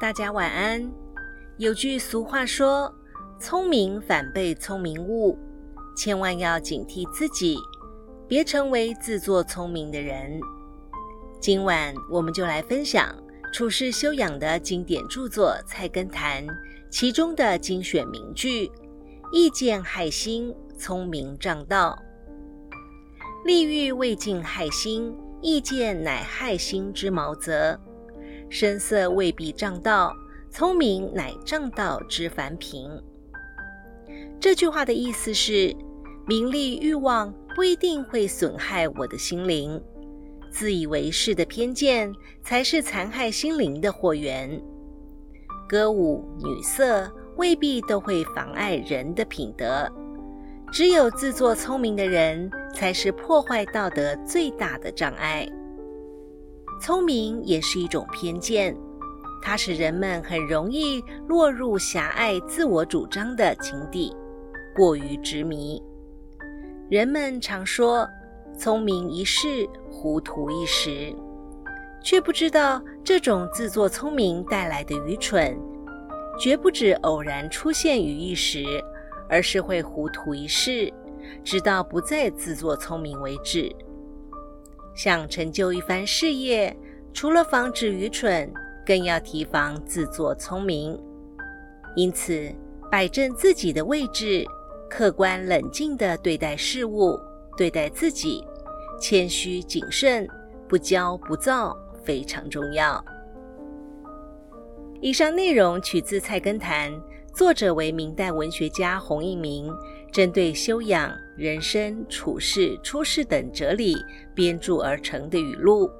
大家晚安。有句俗话说：“聪明反被聪明误”，千万要警惕自己，别成为自作聪明的人。今晚我们就来分享处世修养的经典著作《菜根谭》其中的精选名句：“意见害心，聪明障道；利欲未尽害心，意见乃害心之毛泽。”声色未必障道，聪明乃障道之凡平。这句话的意思是，名利欲望不一定会损害我的心灵，自以为是的偏见才是残害心灵的祸源。歌舞女色未必都会妨碍人的品德，只有自作聪明的人才是破坏道德最大的障碍。聪明也是一种偏见，它使人们很容易落入狭隘、自我主张的情地，过于执迷。人们常说“聪明一世，糊涂一时”，却不知道这种自作聪明带来的愚蠢，绝不止偶然出现于一时，而是会糊涂一世，直到不再自作聪明为止。想成就一番事业，除了防止愚蠢，更要提防自作聪明。因此，摆正自己的位置，客观冷静地对待事物，对待自己，谦虚谨慎，不骄不躁，非常重要。以上内容取自《菜根谭》，作者为明代文学家洪应明。针对修养、人生处事、出世等哲理编著而成的语录，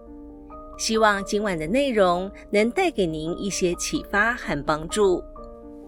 希望今晚的内容能带给您一些启发和帮助。